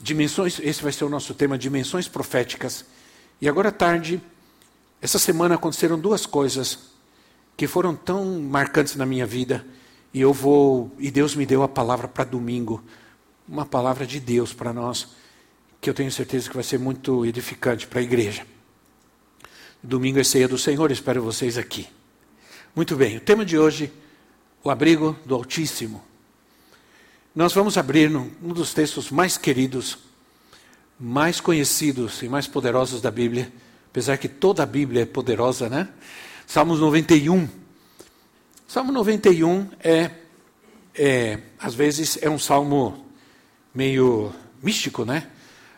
dimensões, esse vai ser o nosso tema, dimensões proféticas. E agora à tarde, essa semana aconteceram duas coisas que foram tão marcantes na minha vida, e eu vou, e Deus me deu a palavra para domingo, uma palavra de Deus para nós, que eu tenho certeza que vai ser muito edificante para a igreja. Domingo é ceia do Senhor, espero vocês aqui. Muito bem, o tema de hoje, o abrigo do Altíssimo. Nós vamos abrir um dos textos mais queridos, mais conhecidos e mais poderosos da Bíblia, apesar que toda a Bíblia é poderosa, né? Salmos 91. Salmo 91 é, é às vezes, é um salmo meio místico, né?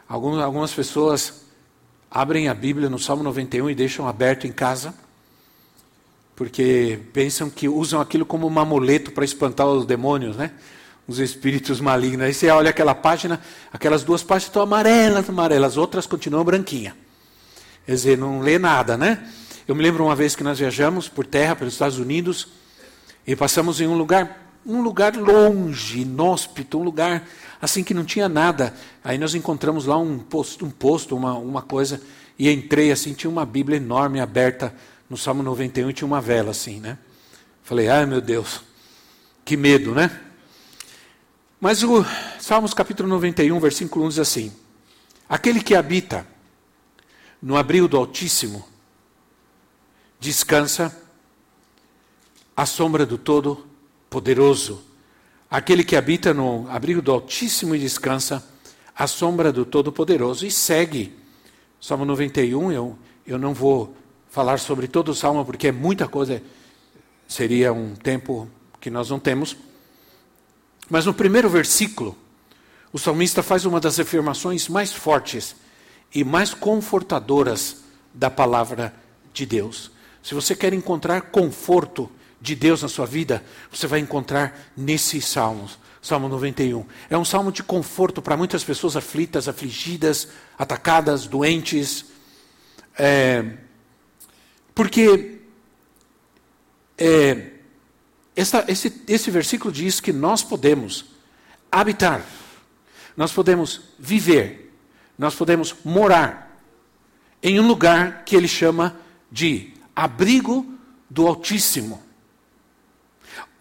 Algumas, algumas pessoas abrem a Bíblia no Salmo 91 e deixam aberto em casa, porque pensam que usam aquilo como um amuleto para espantar os demônios, né? Os espíritos malignos. Aí você olha aquela página, aquelas duas páginas estão amarelas, amarelas, as outras continuam branquinhas. Quer dizer, não lê nada, né? Eu me lembro uma vez que nós viajamos por terra pelos Estados Unidos e passamos em um lugar, um lugar longe, inóspito, um lugar assim que não tinha nada. Aí nós encontramos lá um posto, um posto, uma, uma coisa, e entrei assim, tinha uma Bíblia enorme aberta no Salmo 91 e tinha uma vela assim, né? Falei, ai meu Deus, que medo, né? Mas o Salmos capítulo 91, versículo 1 diz assim: Aquele que habita no abrigo do Altíssimo descansa à sombra do Todo-Poderoso. Aquele que habita no abrigo do Altíssimo e descansa à sombra do Todo-Poderoso. E segue. Salmo 91, eu, eu não vou falar sobre todo o salmo, porque é muita coisa, seria um tempo que nós não temos. Mas no primeiro versículo, o salmista faz uma das afirmações mais fortes e mais confortadoras da palavra de Deus. Se você quer encontrar conforto de Deus na sua vida, você vai encontrar nesse salmo, Salmo 91. É um salmo de conforto para muitas pessoas aflitas, afligidas, atacadas, doentes. É, porque é, essa, esse, esse versículo diz que nós podemos habitar, nós podemos viver, nós podemos morar em um lugar que ele chama de abrigo do Altíssimo.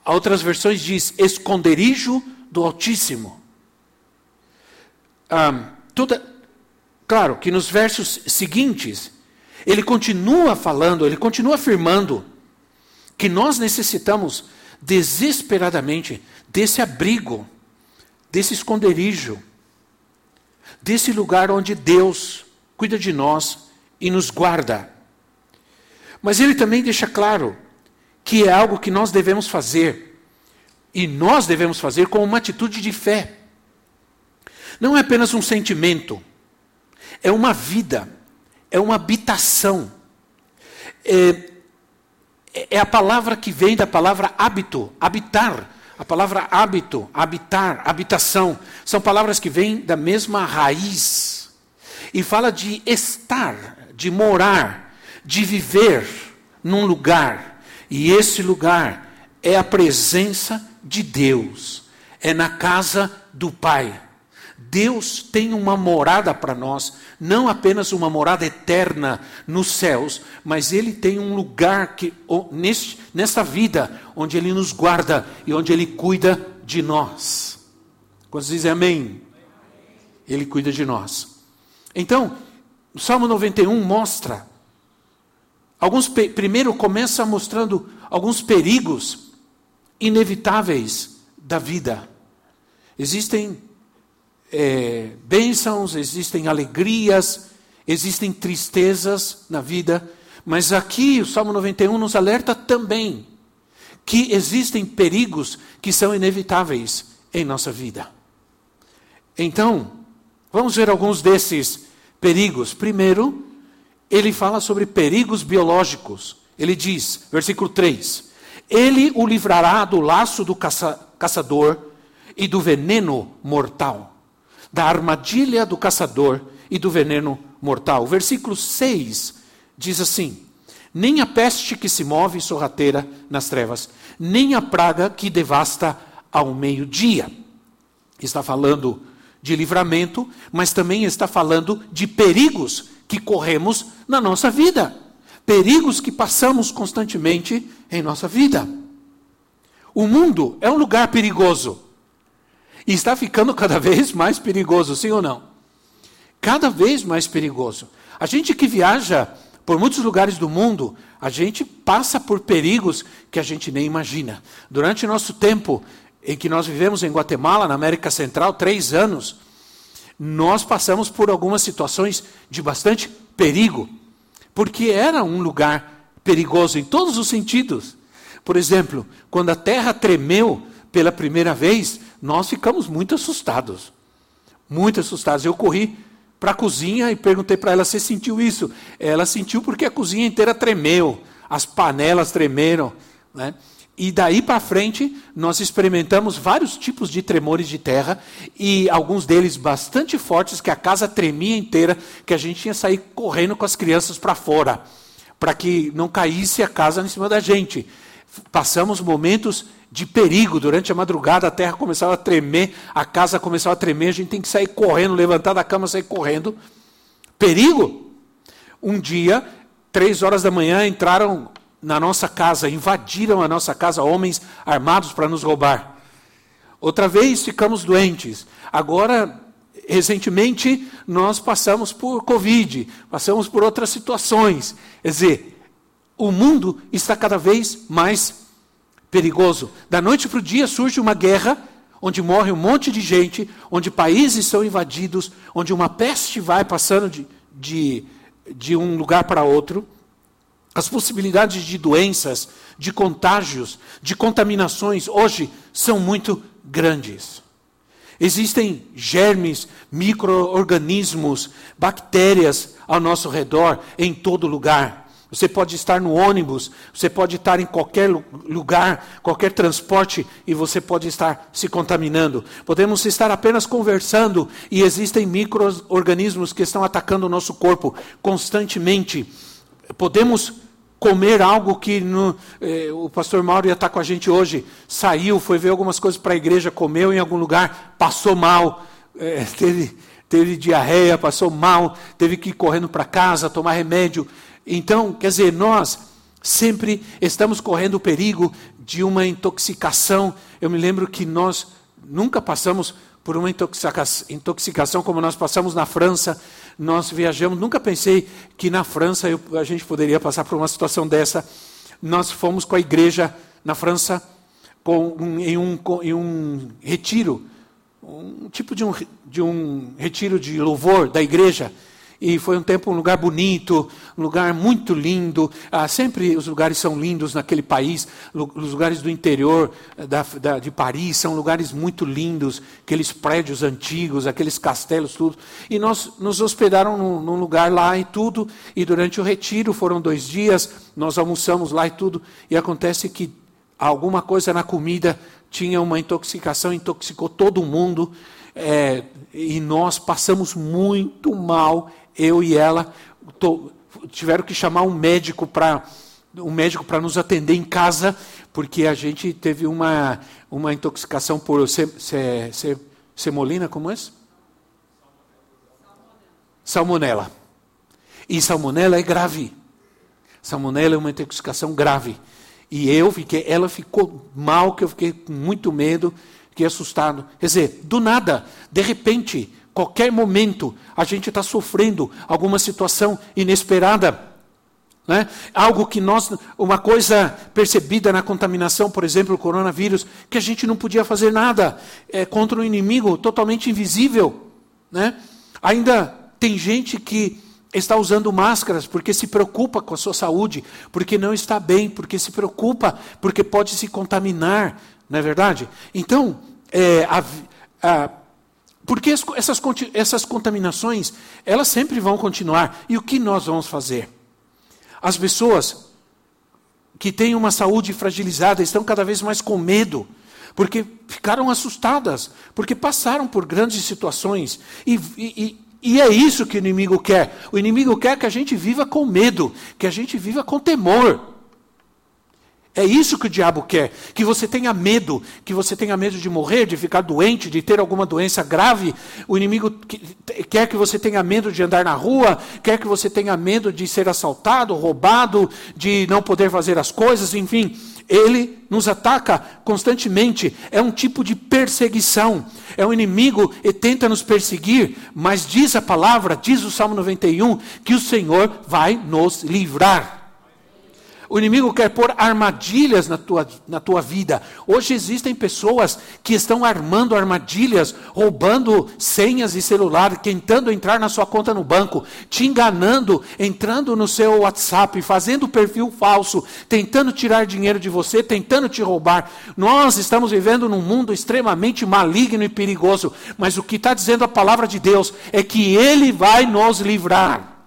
Outras versões diz esconderijo do Altíssimo. Toda, claro que nos versos seguintes ele continua falando, ele continua afirmando que nós necessitamos desesperadamente desse abrigo, desse esconderijo, desse lugar onde Deus cuida de nós e nos guarda. Mas ele também deixa claro que é algo que nós devemos fazer, e nós devemos fazer com uma atitude de fé. Não é apenas um sentimento, é uma vida, é uma habitação. É, é a palavra que vem da palavra hábito, habitar. A palavra hábito, habitar, habitação, são palavras que vêm da mesma raiz. E fala de estar, de morar, de viver num lugar. E esse lugar é a presença de Deus, é na casa do Pai. Deus tem uma morada para nós, não apenas uma morada eterna nos céus, mas Ele tem um lugar que, neste, nesta vida onde Ele nos guarda e onde Ele cuida de nós. Quando dizem amém? Ele cuida de nós. Então, o Salmo 91 mostra. Alguns, primeiro começa mostrando alguns perigos inevitáveis da vida. Existem é, bênçãos, existem alegrias, existem tristezas na vida, mas aqui o Salmo 91 nos alerta também que existem perigos que são inevitáveis em nossa vida. Então, Vamos ver alguns desses perigos. Primeiro, ele fala sobre perigos biológicos. Ele diz, versículo 3: Ele o livrará do laço do caça caçador e do veneno mortal, da armadilha do caçador e do veneno mortal. O versículo 6 diz assim: Nem a peste que se move sorrateira nas trevas, nem a praga que devasta ao meio-dia. Está falando de livramento, mas também está falando de perigos que corremos na nossa vida, perigos que passamos constantemente em nossa vida. O mundo é um lugar perigoso e está ficando cada vez mais perigoso, sim ou não? Cada vez mais perigoso. A gente que viaja por muitos lugares do mundo, a gente passa por perigos que a gente nem imagina. Durante nosso tempo em que nós vivemos em Guatemala, na América Central, três anos, nós passamos por algumas situações de bastante perigo, porque era um lugar perigoso em todos os sentidos. Por exemplo, quando a terra tremeu pela primeira vez, nós ficamos muito assustados. Muito assustados. Eu corri para a cozinha e perguntei para ela se sentiu isso. Ela sentiu porque a cozinha inteira tremeu, as panelas tremeram. Né? E daí para frente, nós experimentamos vários tipos de tremores de terra, e alguns deles bastante fortes, que a casa tremia inteira, que a gente tinha que sair correndo com as crianças para fora, para que não caísse a casa em cima da gente. Passamos momentos de perigo durante a madrugada, a terra começava a tremer, a casa começava a tremer, a gente tem que sair correndo, levantar da cama, sair correndo. Perigo! Um dia, três horas da manhã, entraram na nossa casa, invadiram a nossa casa homens armados para nos roubar. Outra vez ficamos doentes. Agora, recentemente, nós passamos por Covid, passamos por outras situações. Quer dizer, o mundo está cada vez mais perigoso. Da noite para o dia surge uma guerra onde morre um monte de gente, onde países são invadidos, onde uma peste vai passando de, de, de um lugar para outro. As possibilidades de doenças, de contágios, de contaminações hoje são muito grandes. Existem germes, micro-organismos, bactérias ao nosso redor, em todo lugar. Você pode estar no ônibus, você pode estar em qualquer lugar, qualquer transporte, e você pode estar se contaminando. Podemos estar apenas conversando e existem micro-organismos que estão atacando o nosso corpo constantemente. Podemos comer algo que no, eh, o pastor Mauro ia estar com a gente hoje, saiu, foi ver algumas coisas para a igreja, comeu em algum lugar, passou mal, eh, teve, teve diarreia, passou mal, teve que ir correndo para casa, tomar remédio. Então, quer dizer, nós sempre estamos correndo o perigo de uma intoxicação. Eu me lembro que nós nunca passamos por uma intoxicação como nós passamos na França. Nós viajamos, nunca pensei que na França eu, a gente poderia passar por uma situação dessa. Nós fomos com a igreja na França com, em, um, em um retiro, um tipo de um, de um retiro de louvor da igreja. E foi um tempo, um lugar bonito, um lugar muito lindo. Ah, sempre os lugares são lindos naquele país. Os lugares do interior eh, da, da, de Paris são lugares muito lindos. Aqueles prédios antigos, aqueles castelos, tudo. E nós nos hospedaram num, num lugar lá e tudo. E durante o retiro, foram dois dias, nós almoçamos lá e tudo. E acontece que alguma coisa na comida tinha uma intoxicação, intoxicou todo mundo. É, e nós passamos muito mal eu e ela tô, tiveram que chamar um médico para um médico para nos atender em casa, porque a gente teve uma, uma intoxicação por se, se, se, semolina, como é? Salmonela. E salmonela é grave. Salmonela é uma intoxicação grave. E eu fiquei, ela ficou mal, que eu fiquei com muito medo, fiquei assustado. Quer dizer, do nada, de repente, Qualquer momento a gente está sofrendo alguma situação inesperada. Né? Algo que nós, uma coisa percebida na contaminação, por exemplo, o coronavírus, que a gente não podia fazer nada é, contra um inimigo totalmente invisível. Né? Ainda tem gente que está usando máscaras porque se preocupa com a sua saúde, porque não está bem, porque se preocupa, porque pode se contaminar, não é verdade? Então, é, a, a, Porque essas, essas contaminações, elas sempre vão continuar. E o que nós vamos fazer? As pessoas que têm uma saúde fragilizada estão cada vez mais com medo, porque ficaram assustadas, porque passaram por grandes situações. E, e, e é isso que o inimigo quer. O inimigo quer que a gente viva com medo, que a gente viva com temor. É isso que o diabo quer, que você tenha medo, que você tenha medo de morrer, de ficar doente, de ter alguma doença grave. O inimigo quer que você tenha medo de andar na rua, quer que você tenha medo de ser assaltado, roubado, de não poder fazer as coisas, enfim. Ele nos ataca constantemente. É um tipo de perseguição. É um inimigo e tenta nos perseguir, mas diz a palavra, diz o Salmo 91, que o Senhor vai nos livrar. O inimigo quer pôr armadilhas na tua, na tua vida. Hoje existem pessoas que estão armando armadilhas, roubando senhas e celular, tentando entrar na sua conta no banco, te enganando, entrando no seu WhatsApp, fazendo perfil falso, tentando tirar dinheiro de você, tentando te roubar. Nós estamos vivendo num mundo extremamente maligno e perigoso, mas o que está dizendo a palavra de Deus é que Ele vai nos livrar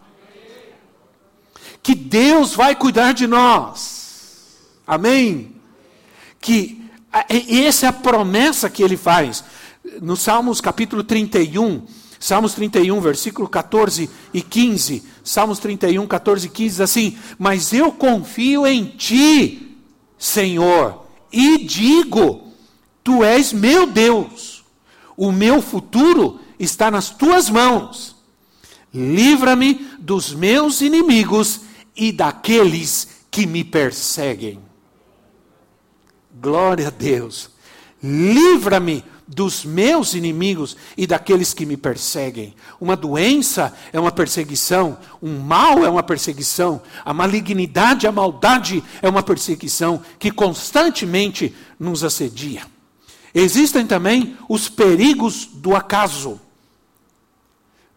que Deus vai cuidar de nós. Amém? Que essa é a promessa que ele faz. No Salmos capítulo 31, Salmos 31, versículo 14 e 15. Salmos 31, 14 e 15 diz assim: Mas eu confio em ti, Senhor, e digo: Tu és meu Deus, o meu futuro está nas tuas mãos. Livra-me dos meus inimigos e daqueles que me perseguem. Glória a Deus. Livra-me dos meus inimigos e daqueles que me perseguem. Uma doença é uma perseguição, um mal é uma perseguição, a malignidade, a maldade é uma perseguição que constantemente nos assedia. Existem também os perigos do acaso.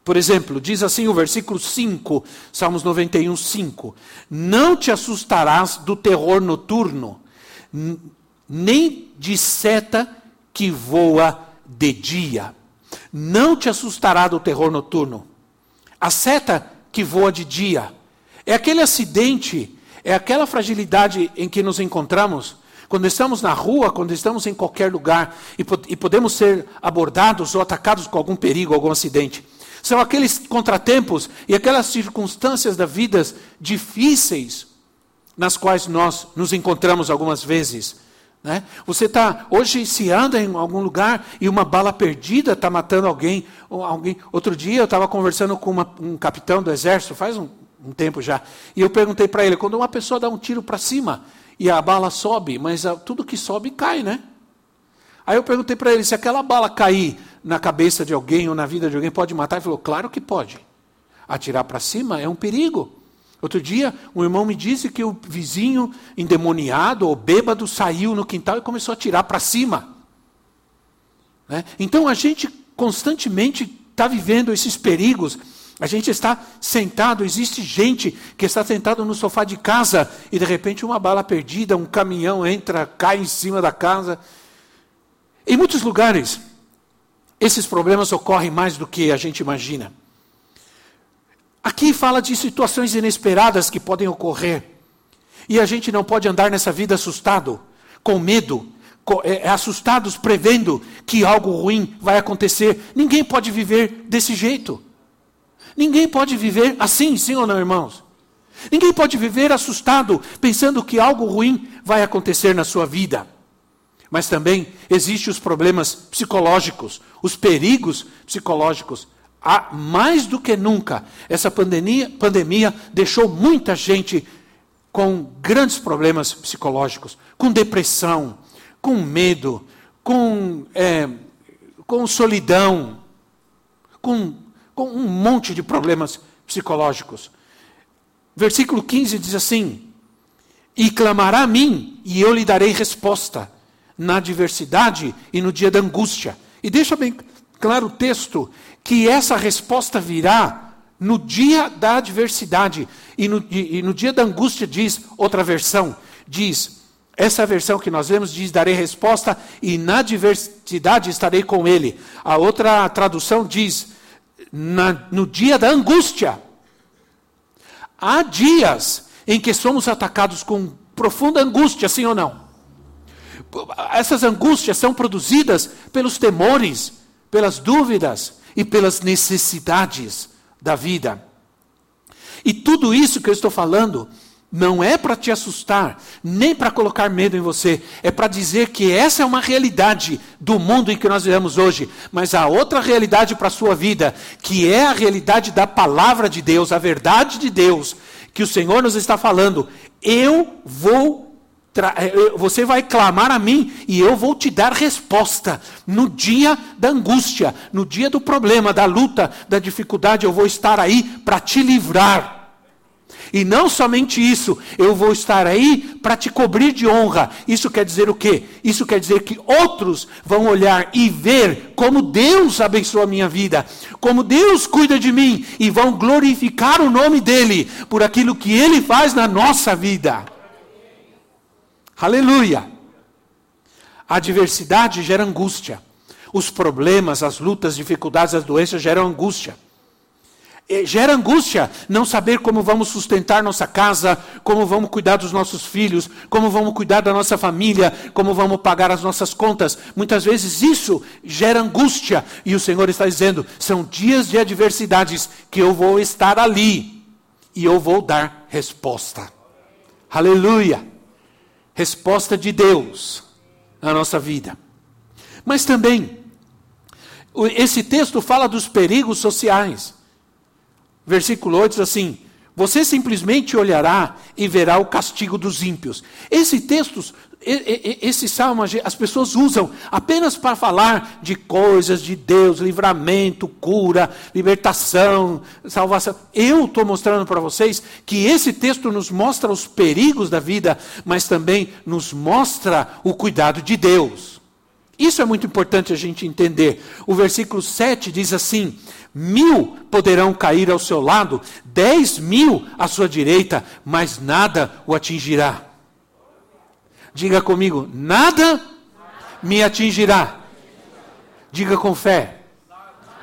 Por exemplo, diz assim o versículo 5, Salmos 91, 5: Não te assustarás do terror noturno, nem de seta que voa de dia. Não te assustará do terror noturno. A seta que voa de dia é aquele acidente, é aquela fragilidade em que nos encontramos quando estamos na rua, quando estamos em qualquer lugar e, e podemos ser abordados ou atacados com algum perigo, algum acidente. São aqueles contratempos e aquelas circunstâncias da vida difíceis nas quais nós nos encontramos algumas vezes. Né? Você está hoje se anda em algum lugar e uma bala perdida está matando alguém, alguém. Outro dia eu estava conversando com uma, um capitão do exército faz um, um tempo já e eu perguntei para ele quando uma pessoa dá um tiro para cima e a bala sobe, mas a, tudo que sobe cai, né? Aí eu perguntei para ele se aquela bala cair na cabeça de alguém ou na vida de alguém pode matar? Ele falou: Claro que pode. Atirar para cima é um perigo. Outro dia, um irmão me disse que o vizinho endemoniado ou bêbado saiu no quintal e começou a atirar para cima. Né? Então a gente constantemente está vivendo esses perigos. A gente está sentado, existe gente que está sentado no sofá de casa e de repente uma bala perdida, um caminhão entra, cai em cima da casa. Em muitos lugares, esses problemas ocorrem mais do que a gente imagina. Aqui fala de situações inesperadas que podem ocorrer. E a gente não pode andar nessa vida assustado, com medo, é, é, assustados, prevendo que algo ruim vai acontecer. Ninguém pode viver desse jeito. Ninguém pode viver assim, sim ou não, irmãos? Ninguém pode viver assustado, pensando que algo ruim vai acontecer na sua vida. Mas também existem os problemas psicológicos, os perigos psicológicos. Há, mais do que nunca, essa pandemia, pandemia deixou muita gente com grandes problemas psicológicos, com depressão, com medo, com, é, com solidão, com, com um monte de problemas psicológicos. Versículo 15 diz assim: E clamará a mim, e eu lhe darei resposta na adversidade e no dia da angústia. E deixa bem claro o texto que essa resposta virá no dia da adversidade e no, e no dia da angústia, diz outra versão, diz: Essa versão que nós vemos diz: darei resposta e na diversidade estarei com ele. A outra tradução diz: na, no dia da angústia. Há dias em que somos atacados com profunda angústia, sim ou não? Essas angústias são produzidas pelos temores, pelas dúvidas e pelas necessidades da vida. E tudo isso que eu estou falando não é para te assustar, nem para colocar medo em você, é para dizer que essa é uma realidade do mundo em que nós vivemos hoje, mas há outra realidade para a sua vida, que é a realidade da palavra de Deus, a verdade de Deus, que o Senhor nos está falando. Eu vou você vai clamar a mim e eu vou te dar resposta. No dia da angústia, no dia do problema, da luta, da dificuldade, eu vou estar aí para te livrar. E não somente isso, eu vou estar aí para te cobrir de honra. Isso quer dizer o quê? Isso quer dizer que outros vão olhar e ver como Deus abençoa a minha vida, como Deus cuida de mim e vão glorificar o nome dele por aquilo que ele faz na nossa vida. Aleluia! A adversidade gera angústia. Os problemas, as lutas, dificuldades, as doenças geram angústia. É, gera angústia não saber como vamos sustentar nossa casa, como vamos cuidar dos nossos filhos, como vamos cuidar da nossa família, como vamos pagar as nossas contas. Muitas vezes isso gera angústia e o Senhor está dizendo: são dias de adversidades que eu vou estar ali e eu vou dar resposta. Aleluia! Resposta de Deus na nossa vida. Mas também, esse texto fala dos perigos sociais versículo 8 diz assim: Você simplesmente olhará e verá o castigo dos ímpios. Esse texto, esse salmo, as pessoas usam apenas para falar de coisas de Deus, livramento, cura, libertação, salvação. Eu estou mostrando para vocês que esse texto nos mostra os perigos da vida, mas também nos mostra o cuidado de Deus. Isso é muito importante a gente entender. O versículo 7 diz assim: Mil poderão cair ao seu lado, dez mil à sua direita, mas nada o atingirá. Diga comigo: nada me atingirá. Diga com fé: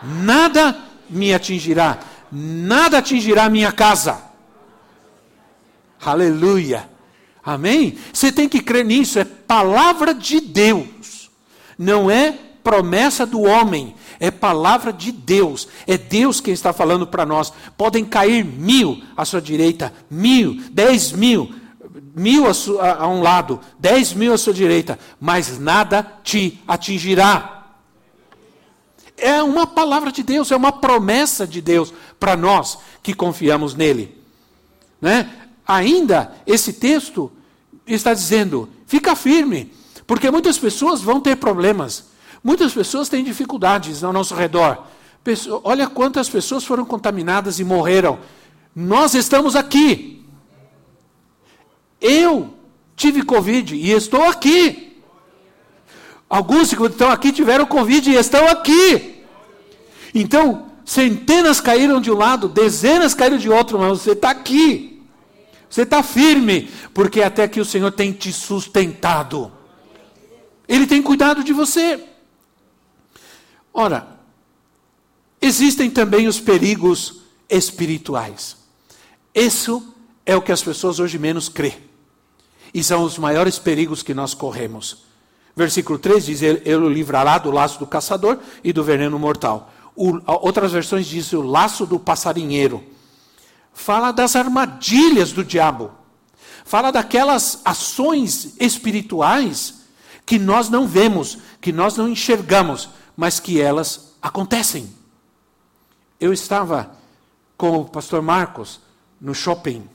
nada me atingirá. Nada atingirá minha casa. Aleluia. Amém? Você tem que crer nisso, é palavra de Deus, não é promessa do homem, é palavra de Deus. É Deus quem está falando para nós. Podem cair mil à sua direita, mil, dez mil, mil a, sua, a um lado, dez mil à sua direita, mas nada te atingirá. É uma palavra de Deus, é uma promessa de Deus para nós que confiamos nele. Né? Ainda, esse texto está dizendo: fica firme, porque muitas pessoas vão ter problemas. Muitas pessoas têm dificuldades ao nosso redor. olha quantas pessoas foram contaminadas e morreram. Nós estamos aqui. Eu tive Covid e estou aqui. Alguns que estão aqui tiveram Covid e estão aqui. Então, centenas caíram de um lado, dezenas caíram de outro, mas você está aqui. Você está firme, porque até que o Senhor tem te sustentado. Ele tem cuidado de você. Ora, existem também os perigos espirituais. Isso é o que as pessoas hoje menos crê. E são os maiores perigos que nós corremos. Versículo 3 diz: Ele o livrará do laço do caçador e do veneno mortal. O, outras versões dizem o laço do passarinheiro. Fala das armadilhas do diabo. Fala daquelas ações espirituais que nós não vemos, que nós não enxergamos, mas que elas acontecem. Eu estava com o pastor Marcos no shopping,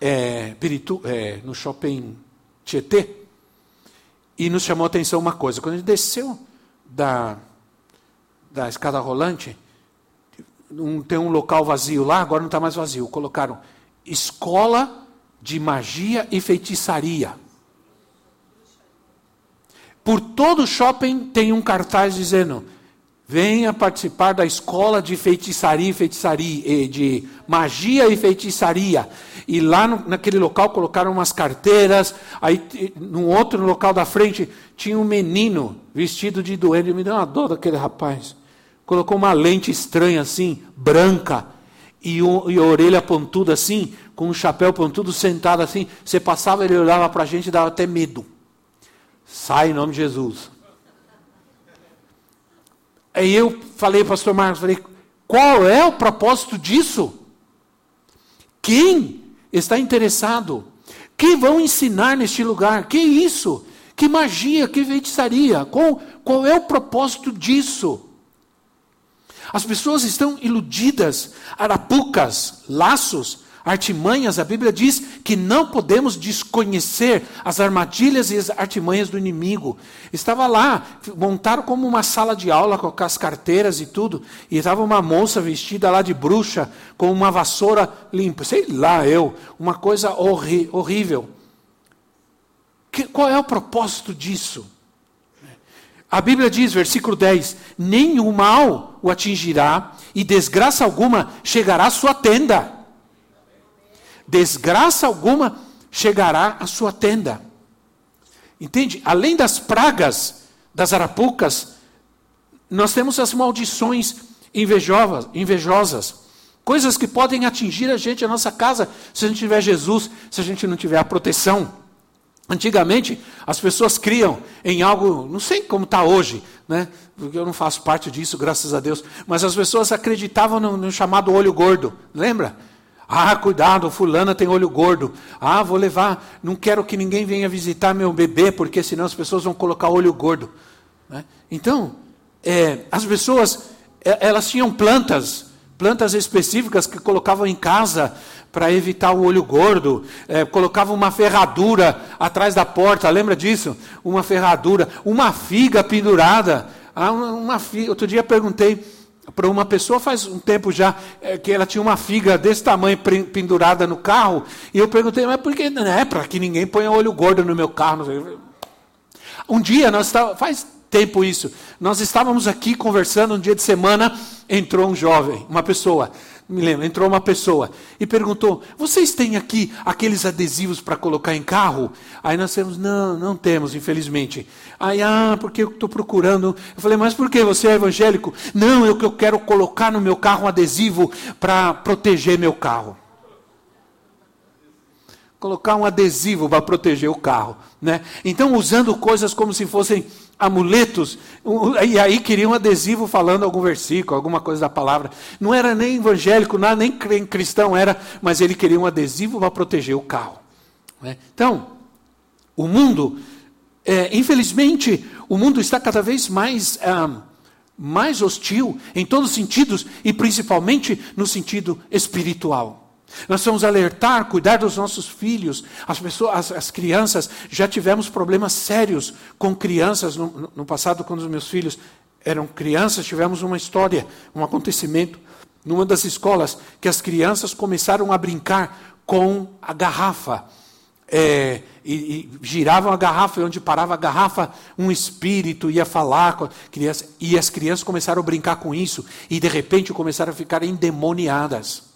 é, é, no shopping Tietê, e nos chamou a atenção uma coisa. Quando a gente desceu da, da escada rolante, um, tem um local vazio lá, agora não está mais vazio. Colocaram escola de magia e feitiçaria. Por todo o shopping tem um cartaz dizendo: Venha participar da escola de feitiçaria e feitiçaria, de magia e feitiçaria. E lá no, naquele local colocaram umas carteiras. Aí, no outro local da frente, tinha um menino vestido de doente. Me deu uma dor daquele rapaz. Colocou uma lente estranha assim, branca, e, um, e a orelha pontuda assim, com um chapéu pontudo, sentado assim. Você passava, ele olhava para a gente e dava até medo. Sai em nome de Jesus. Aí eu falei, pastor Marcos, falei, qual é o propósito disso? Quem está interessado? Quem vão ensinar neste lugar? Que isso? Que magia, que feitiçaria? Qual, qual é o propósito disso? As pessoas estão iludidas, arapucas, laços, artimanhas, a Bíblia diz que não podemos desconhecer as armadilhas e as artimanhas do inimigo. Estava lá, montaram como uma sala de aula com as carteiras e tudo, e estava uma moça vestida lá de bruxa, com uma vassoura limpa, sei lá eu, uma coisa horri horrível. Que, qual é o propósito disso? A Bíblia diz, versículo 10: Nenhum mal o atingirá, e desgraça alguma chegará à sua tenda desgraça alguma chegará à sua tenda. Entende? Além das pragas das arapucas, nós temos as maldições invejosas, invejosas, coisas que podem atingir a gente, a nossa casa, se a gente tiver Jesus, se a gente não tiver a proteção. Antigamente, as pessoas criam em algo, não sei como está hoje, né? porque eu não faço parte disso, graças a Deus, mas as pessoas acreditavam no, no chamado olho gordo, lembra? Ah, cuidado, fulana tem olho gordo. Ah, vou levar, não quero que ninguém venha visitar meu bebê, porque senão as pessoas vão colocar olho gordo. Né? Então, é, as pessoas, é, elas tinham plantas, plantas específicas que colocavam em casa para evitar o olho gordo, é, colocavam uma ferradura atrás da porta, lembra disso? Uma ferradura, uma figa pendurada. Ah, uma, uma figa. Outro dia perguntei para uma pessoa faz um tempo já é, que ela tinha uma figa desse tamanho pendurada no carro e eu perguntei mas por que não é para que ninguém ponha olho gordo no meu carro? Um dia nós estávamos, faz tempo isso nós estávamos aqui conversando um dia de semana entrou um jovem uma pessoa me lembro, entrou uma pessoa e perguntou: Vocês têm aqui aqueles adesivos para colocar em carro? Aí nós temos: Não, não temos, infelizmente. Aí, ah, porque eu estou procurando. Eu falei: Mas por que? Você é evangélico? Não, eu, eu quero colocar no meu carro um adesivo para proteger meu carro. Colocar um adesivo para proteger o carro. Né? Então, usando coisas como se fossem amuletos, e aí queria um adesivo falando algum versículo, alguma coisa da palavra. Não era nem evangélico, nem cristão era, mas ele queria um adesivo para proteger o carro. Né? Então, o mundo, é, infelizmente, o mundo está cada vez mais, ah, mais hostil em todos os sentidos, e principalmente no sentido espiritual. Nós vamos alertar, cuidar dos nossos filhos. As pessoas, as, as crianças, já tivemos problemas sérios com crianças no, no, passado, quando os meus filhos eram crianças, tivemos uma história, um acontecimento numa das escolas que as crianças começaram a brincar com a garrafa. É, e, e, giravam a garrafa, e onde parava a garrafa, um espírito ia falar com a criança, e as crianças começaram a brincar com isso, e de repente começaram a ficar endemoniadas.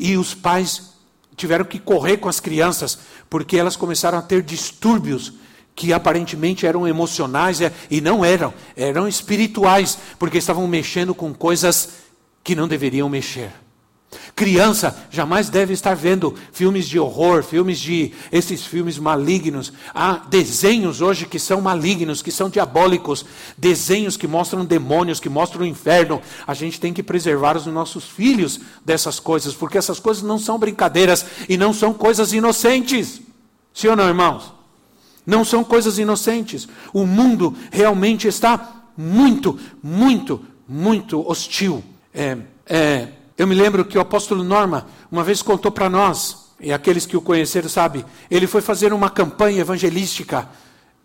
E os pais tiveram que correr com as crianças, porque elas começaram a ter distúrbios que aparentemente eram emocionais é, e não eram, eram espirituais, porque estavam mexendo com coisas que não deveriam mexer. Criança jamais deve estar vendo filmes de horror, filmes de esses filmes malignos. Há desenhos hoje que são malignos, que são diabólicos, desenhos que mostram demônios, que mostram o inferno. A gente tem que preservar os nossos filhos dessas coisas, porque essas coisas não são brincadeiras e não são coisas inocentes. Sim ou não, irmãos? Não são coisas inocentes. O mundo realmente está muito, muito, muito hostil. É, é, eu me lembro que o apóstolo Norma uma vez contou para nós, e aqueles que o conheceram sabem, ele foi fazer uma campanha evangelística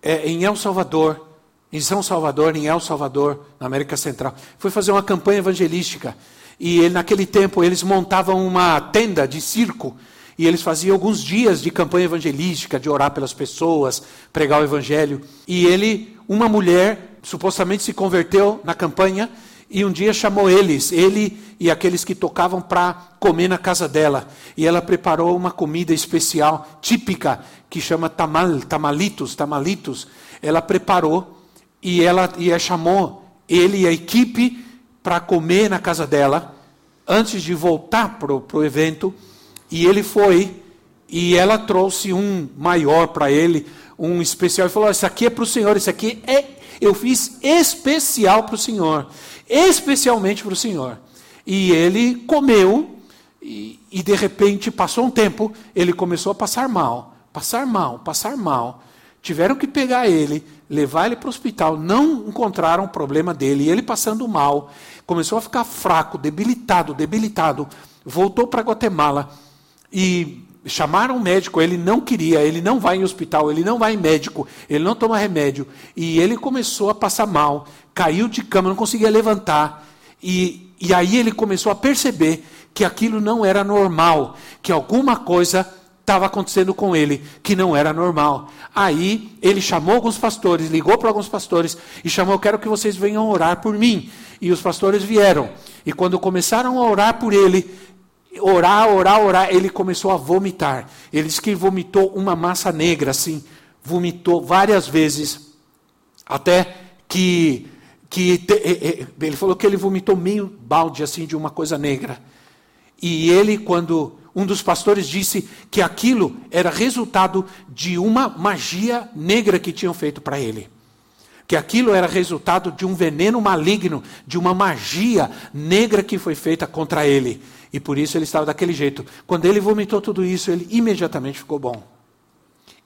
é, em El Salvador, em São Salvador, em El Salvador, na América Central. Foi fazer uma campanha evangelística. E ele, naquele tempo eles montavam uma tenda de circo e eles faziam alguns dias de campanha evangelística, de orar pelas pessoas, pregar o evangelho. E ele, uma mulher supostamente se converteu na campanha e um dia chamou eles, ele e aqueles que tocavam para comer na casa dela. E ela preparou uma comida especial, típica, que chama tamal, tamalitos, tamalitos. Ela preparou e ela, e chamou ele e a equipe para comer na casa dela, antes de voltar para o evento. E ele foi, e ela trouxe um maior para ele, um especial, e falou: Isso aqui é para o Senhor, isso aqui é. Eu fiz especial para o Senhor especialmente para o Senhor. E ele comeu, e, e, de repente passou um tempo, ele começou a passar mal, passar mal, passar mal. Tiveram que pegar ele, levar ele para o hospital, não encontraram o problema dele, e ele passando mal, começou a ficar fraco, debilitado, debilitado. Voltou para Guatemala e chamaram um médico, ele não queria, ele não vai em hospital, ele não vai em médico, ele não toma remédio. E ele começou a passar mal, caiu de cama, não conseguia levantar. E, e aí ele começou a perceber que aquilo não era normal, que alguma coisa estava acontecendo com ele que não era normal. Aí ele chamou alguns pastores, ligou para alguns pastores e chamou: Eu quero que vocês venham orar por mim. E os pastores vieram. E quando começaram a orar por ele, orar, orar, orar, ele começou a vomitar. Ele disse que vomitou uma massa negra, assim, vomitou várias vezes, até que, que ele falou que ele vomitou meio balde assim de uma coisa negra. E ele, quando um dos pastores disse que aquilo era resultado de uma magia negra que tinham feito para ele. Que aquilo era resultado de um veneno maligno, de uma magia negra que foi feita contra ele. E por isso ele estava daquele jeito. Quando ele vomitou tudo isso, ele imediatamente ficou bom.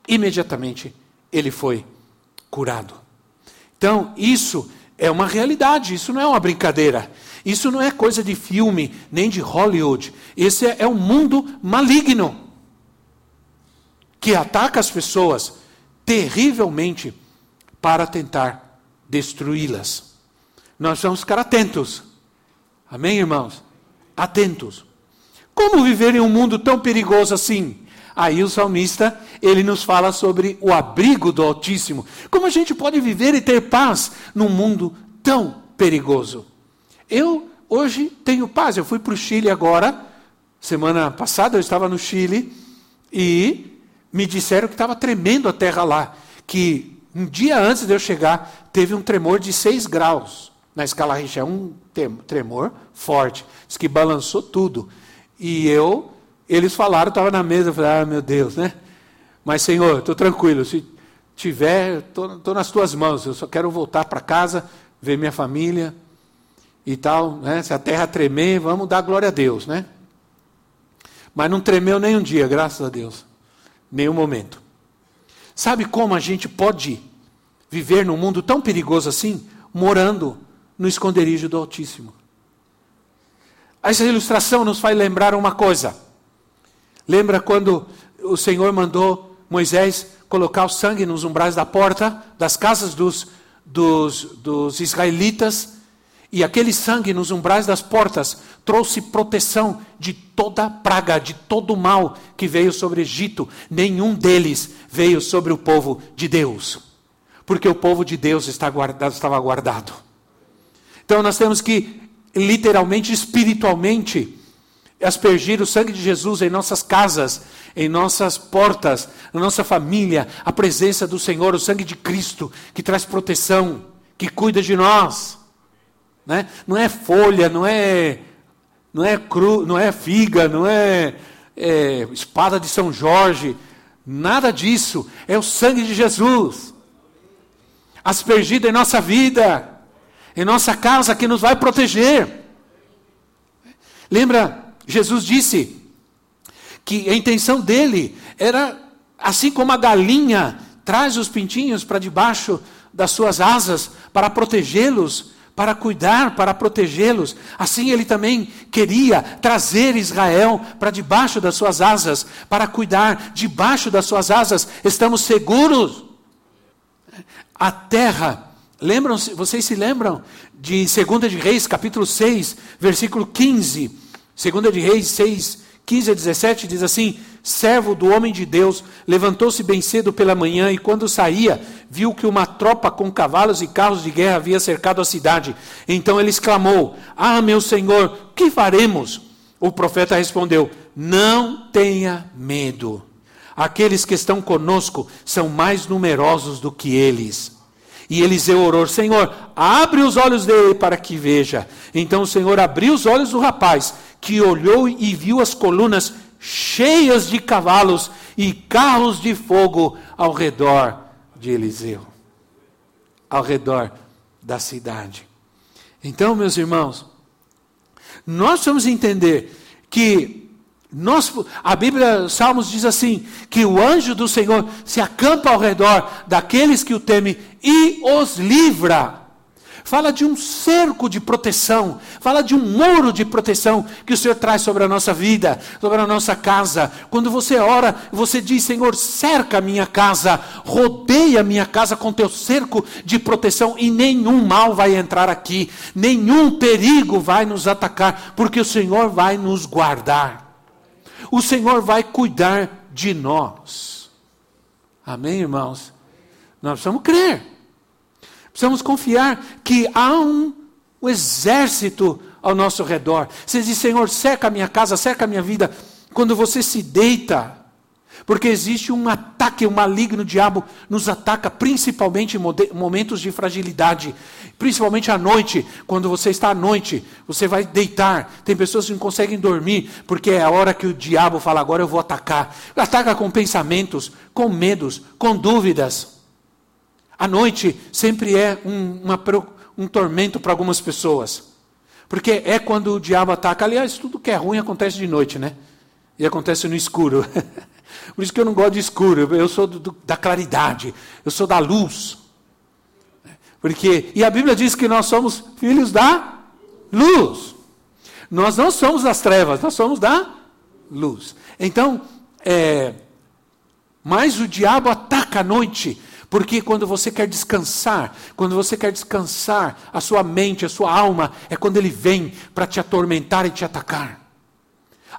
Imediatamente ele foi curado. Então, isso é uma realidade, isso não é uma brincadeira. Isso não é coisa de filme, nem de Hollywood. Esse é, é um mundo maligno que ataca as pessoas terrivelmente para tentar destruí-las. Nós vamos ficar atentos. Amém, irmãos? Atentos. Como viver em um mundo tão perigoso assim? Aí o salmista, ele nos fala sobre o abrigo do Altíssimo. Como a gente pode viver e ter paz num mundo tão perigoso? Eu hoje tenho paz. Eu fui para o Chile agora, semana passada eu estava no Chile e me disseram que estava tremendo a terra lá, que um dia antes de eu chegar teve um tremor de 6 graus na escala Richter, um tremor forte. Diz que balançou tudo. E eu, eles falaram, estava na mesa, eu falei, ah, meu Deus, né? Mas, Senhor, estou tranquilo, se tiver, estou nas tuas mãos, eu só quero voltar para casa, ver minha família e tal, né? Se a terra tremer, vamos dar glória a Deus, né? Mas não tremeu nem um dia, graças a Deus. Nenhum momento. Sabe como a gente pode viver num mundo tão perigoso assim? Morando no esconderijo do Altíssimo. Essa ilustração nos faz lembrar uma coisa. Lembra quando o Senhor mandou Moisés colocar o sangue nos umbrais da porta das casas dos, dos, dos israelitas? E aquele sangue nos umbrais das portas trouxe proteção de toda praga, de todo mal que veio sobre o Egito. Nenhum deles veio sobre o povo de Deus, porque o povo de Deus estava guardado. Então nós temos que literalmente, espiritualmente, aspergir o sangue de Jesus em nossas casas, em nossas portas, na nossa família, a presença do Senhor, o sangue de Cristo, que traz proteção, que cuida de nós. Né? Não é folha, não é, não é cru, não é figa, não é, é espada de São Jorge, nada disso. É o sangue de Jesus, aspergido em nossa vida em nossa casa que nos vai proteger. Lembra, Jesus disse que a intenção dele era, assim como a galinha traz os pintinhos para debaixo das suas asas para protegê-los, para cuidar, para protegê-los. Assim ele também queria trazer Israel para debaixo das suas asas, para cuidar. Debaixo das suas asas estamos seguros. A terra Lembram, vocês se lembram de 2 de Reis, capítulo 6, versículo 15? 2 de Reis 6, 15 a 17 diz assim: Servo do homem de Deus, levantou-se bem cedo pela manhã e, quando saía, viu que uma tropa com cavalos e carros de guerra havia cercado a cidade. Então ele exclamou: Ah, meu senhor, que faremos? O profeta respondeu: Não tenha medo. Aqueles que estão conosco são mais numerosos do que eles. E Eliseu orou: Senhor, abre os olhos dele para que veja. Então o Senhor abriu os olhos do rapaz, que olhou e viu as colunas cheias de cavalos e carros de fogo ao redor de Eliseu, ao redor da cidade. Então, meus irmãos, nós vamos entender que nós, a Bíblia, Salmos diz assim: que o anjo do Senhor se acampa ao redor daqueles que o temem e os livra. Fala de um cerco de proteção, fala de um muro de proteção que o Senhor traz sobre a nossa vida, sobre a nossa casa. Quando você ora, você diz: Senhor, cerca a minha casa, rodeia a minha casa com teu cerco de proteção e nenhum mal vai entrar aqui, nenhum perigo vai nos atacar, porque o Senhor vai nos guardar o Senhor vai cuidar de nós. Amém, irmãos? Nós precisamos crer. Precisamos confiar que há um, um exército ao nosso redor. Você diz, Senhor, cerca a minha casa, cerca a minha vida. Quando você se deita, porque existe um ataque, um maligno diabo nos ataca, principalmente em momentos de fragilidade, principalmente à noite, quando você está à noite, você vai deitar. Tem pessoas que não conseguem dormir, porque é a hora que o diabo fala: agora eu vou atacar. Ataca com pensamentos, com medos, com dúvidas. A noite sempre é um, uma, um tormento para algumas pessoas, porque é quando o diabo ataca. Aliás, tudo que é ruim acontece de noite, né? E acontece no escuro. Por isso que eu não gosto de escuro, eu sou do, do, da claridade, eu sou da luz. Porque, e a Bíblia diz que nós somos filhos da luz. Nós não somos das trevas, nós somos da luz. Então, é, mas o diabo ataca à noite, porque quando você quer descansar, quando você quer descansar a sua mente, a sua alma, é quando ele vem para te atormentar e te atacar.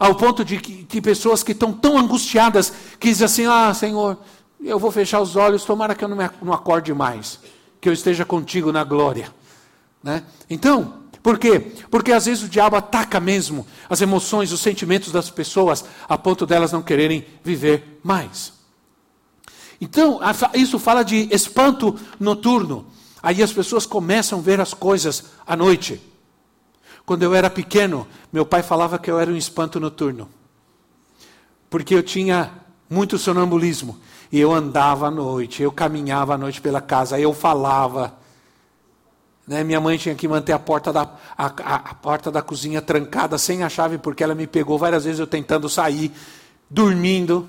Ao ponto de que, que pessoas que estão tão angustiadas que dizem assim: Ah, Senhor, eu vou fechar os olhos, tomara que eu não, me, não acorde mais, que eu esteja contigo na glória. Né? Então, por quê? Porque às vezes o diabo ataca mesmo as emoções, os sentimentos das pessoas, a ponto delas não quererem viver mais. Então, isso fala de espanto noturno. Aí as pessoas começam a ver as coisas à noite. Quando eu era pequeno, meu pai falava que eu era um espanto noturno. Porque eu tinha muito sonambulismo. E eu andava à noite, eu caminhava à noite pela casa, eu falava. Né? Minha mãe tinha que manter a porta, da, a, a, a porta da cozinha trancada sem a chave, porque ela me pegou várias vezes eu tentando sair, dormindo.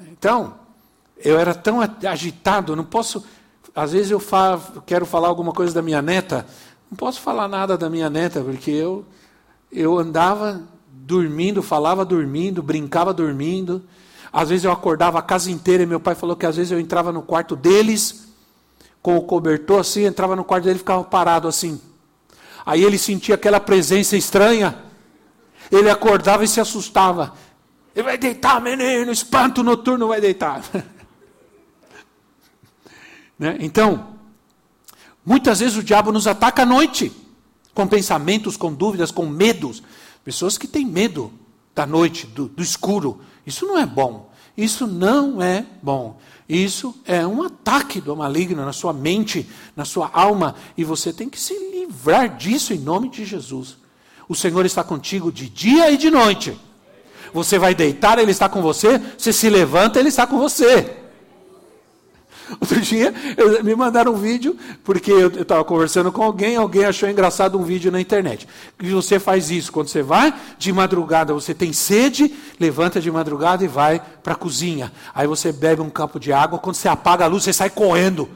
Então, eu era tão agitado, não posso. Às vezes eu quero falar alguma coisa da minha neta, não posso falar nada da minha neta, porque eu, eu andava dormindo, falava dormindo, brincava dormindo. Às vezes eu acordava a casa inteira e meu pai falou que às vezes eu entrava no quarto deles, com o cobertor assim, entrava no quarto dele e ficava parado assim. Aí ele sentia aquela presença estranha. Ele acordava e se assustava. Ele vai deitar, menino, espanto noturno vai deitar. né? Então, Muitas vezes o diabo nos ataca à noite, com pensamentos, com dúvidas, com medos. Pessoas que têm medo da noite, do, do escuro. Isso não é bom. Isso não é bom. Isso é um ataque do maligno na sua mente, na sua alma. E você tem que se livrar disso em nome de Jesus. O Senhor está contigo de dia e de noite. Você vai deitar, Ele está com você. Você se levanta, Ele está com você. Outro dia me mandaram um vídeo, porque eu estava conversando com alguém, alguém achou engraçado um vídeo na internet. E você faz isso, quando você vai de madrugada, você tem sede, levanta de madrugada e vai para a cozinha. Aí você bebe um copo de água, quando você apaga a luz, você sai correndo.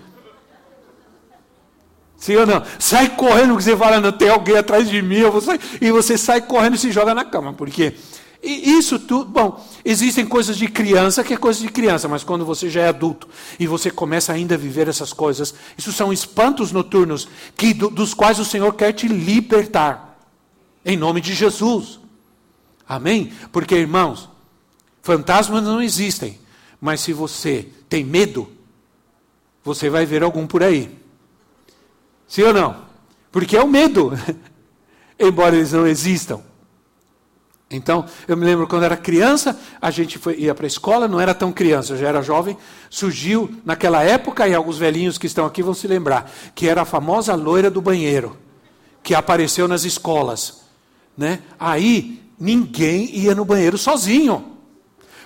Sim ou não? Sai correndo, porque você fala, não, tem alguém atrás de mim, eu vou sair. e você sai correndo e se joga na cama. Por quê? E isso tudo, bom, existem coisas de criança que é coisa de criança, mas quando você já é adulto e você começa ainda a viver essas coisas, isso são espantos noturnos que do, dos quais o Senhor quer te libertar. Em nome de Jesus. Amém? Porque, irmãos, fantasmas não existem. Mas se você tem medo, você vai ver algum por aí. Sim ou não? Porque é o medo, embora eles não existam. Então, eu me lembro quando era criança, a gente foi, ia para a escola, não era tão criança, eu já era jovem, surgiu naquela época, e alguns velhinhos que estão aqui vão se lembrar, que era a famosa loira do banheiro, que apareceu nas escolas. Né? Aí, ninguém ia no banheiro sozinho.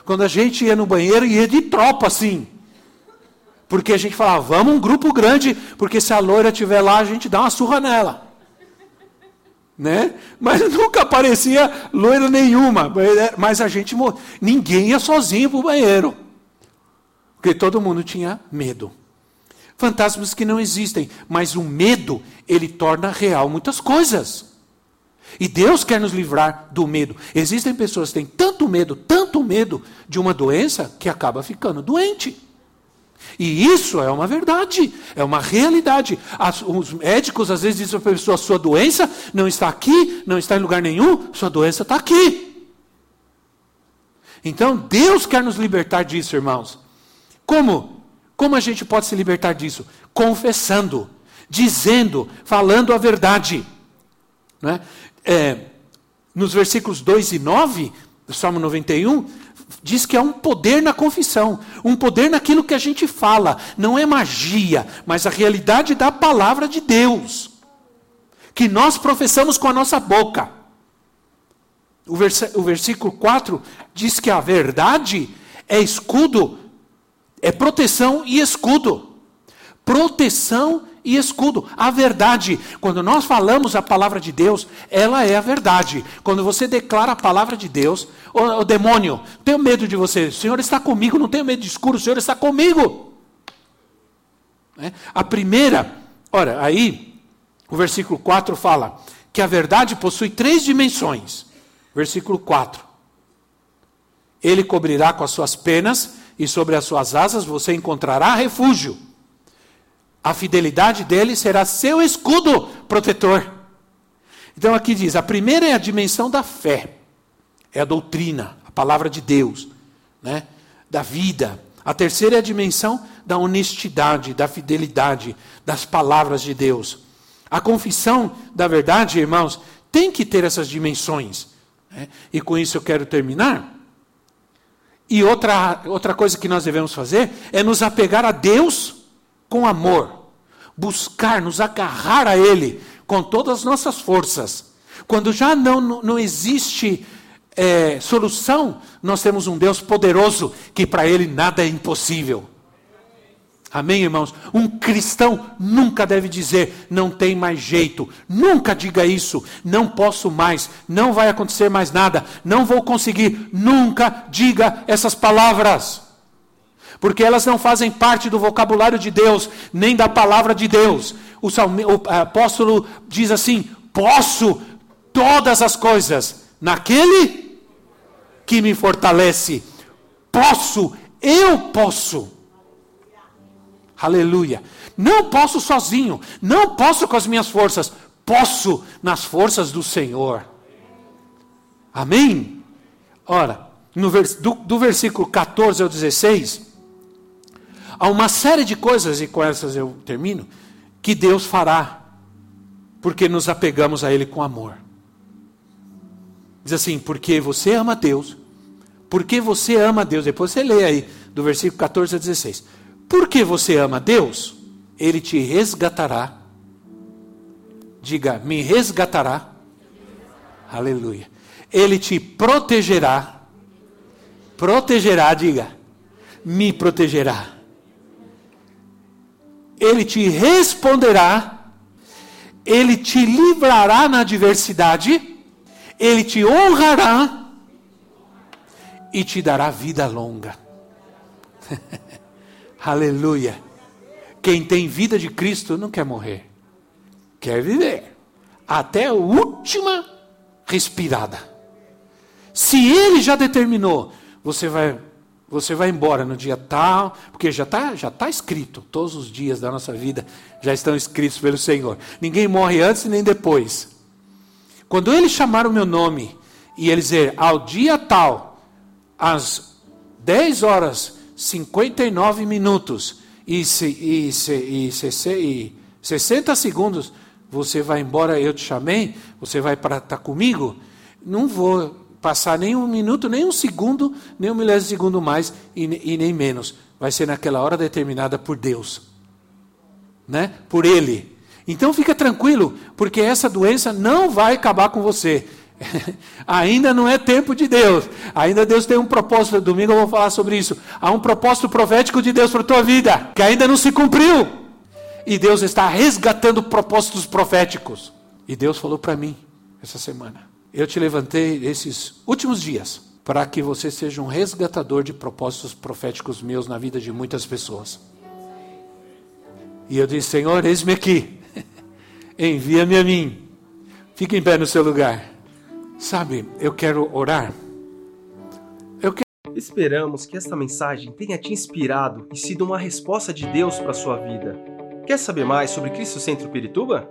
Quando a gente ia no banheiro, ia de tropa assim. Porque a gente falava, vamos um grupo grande, porque se a loira estiver lá, a gente dá uma surra nela. Né? Mas nunca aparecia loira nenhuma. Mas a gente, ninguém ia sozinho para o banheiro. Porque todo mundo tinha medo. Fantasmas que não existem, mas o medo, ele torna real muitas coisas. E Deus quer nos livrar do medo. Existem pessoas que têm tanto medo, tanto medo de uma doença, que acaba ficando doente. E isso é uma verdade, é uma realidade. As, os médicos às vezes dizem para a pessoa: sua doença não está aqui, não está em lugar nenhum, sua doença está aqui. Então Deus quer nos libertar disso, irmãos. Como? Como a gente pode se libertar disso? Confessando, dizendo, falando a verdade. Né? é, nos versículos 2 e 9, do Salmo 91, diz que há um poder na confissão, um poder naquilo que a gente fala. Não é magia, mas a realidade da palavra de Deus, que nós professamos com a nossa boca. O, vers o versículo 4 diz que a verdade é escudo, é proteção e escudo. Proteção e escudo. A verdade, quando nós falamos a palavra de Deus, ela é a verdade. Quando você declara a palavra de Deus, o, demônio, tenho medo de você, o Senhor está comigo, não tenho medo de escuro, o Senhor está comigo. É? A primeira, ora, aí, o versículo 4 fala que a verdade possui três dimensões. Versículo 4. Ele cobrirá com as suas penas, e sobre as suas asas você encontrará refúgio. A fidelidade dele será seu escudo protetor. Então aqui diz: a primeira é a dimensão da fé, é a doutrina, a palavra de Deus, né? da vida. A terceira é a dimensão da honestidade, da fidelidade, das palavras de Deus. A confissão da verdade, irmãos, tem que ter essas dimensões. Né? E com isso eu quero terminar. E outra, outra coisa que nós devemos fazer é nos apegar a Deus com amor, buscar, nos agarrar a Ele com todas as nossas forças. Quando já não, não existe é, solução, nós temos um Deus poderoso que para Ele nada é impossível. Amém, irmãos? Um cristão nunca deve dizer, não tem mais jeito. Nunca diga isso. Não posso mais. Não vai acontecer mais nada. Não vou conseguir. Nunca diga essas palavras porque elas não fazem parte do vocabulário de Deus, nem da palavra de Deus. O, salme, o apóstolo diz assim: posso todas as coisas naquele que me fortalece. Posso, eu posso. Aleluia. Não posso sozinho, não posso com as minhas forças, posso nas forças do Senhor. Amém? Ora, vers, do, do versículo 14 ao 16. Há uma série de coisas, e com essas eu termino, que Deus fará, porque nos apegamos a Ele com amor. Diz assim: porque você ama Deus, porque você ama Deus, depois você lê aí, do versículo 14 a 16. Porque você ama Deus, Ele te resgatará. Diga, me resgatará. Aleluia. Ele te protegerá. Protegerá, diga, me protegerá ele te responderá, ele te livrará na adversidade, ele te honrará e te dará vida longa. Aleluia. Quem tem vida de Cristo não quer morrer, quer viver até a última respirada. Se ele já determinou, você vai você vai embora no dia tal, porque já está já tá escrito, todos os dias da nossa vida já estão escritos pelo Senhor. Ninguém morre antes nem depois. Quando Ele chamar o meu nome, e ele dizer, ao dia tal, às 10 horas 59 minutos e, se, e, se, e, se, e 60 segundos, você vai embora, eu te chamei, você vai para estar tá comigo, não vou passar nem um minuto, nem um segundo, nem um milésimo de segundo mais e, e nem menos. Vai ser naquela hora determinada por Deus, né? Por Ele. Então fica tranquilo, porque essa doença não vai acabar com você. ainda não é tempo de Deus. Ainda Deus tem um propósito. Domingo eu vou falar sobre isso. Há um propósito profético de Deus para a tua vida que ainda não se cumpriu. E Deus está resgatando propósitos proféticos. E Deus falou para mim essa semana: Eu te levantei esses últimos dias para que você seja um resgatador de propósitos proféticos meus na vida de muitas pessoas. E eu disse: Senhor, eis-me aqui. Envia-me a mim. Fique em pé no seu lugar. Sabe, eu quero orar. Eu quero... Esperamos que esta mensagem tenha te inspirado e sido uma resposta de Deus para a sua vida. Quer saber mais sobre Cristo Centro Pirituba?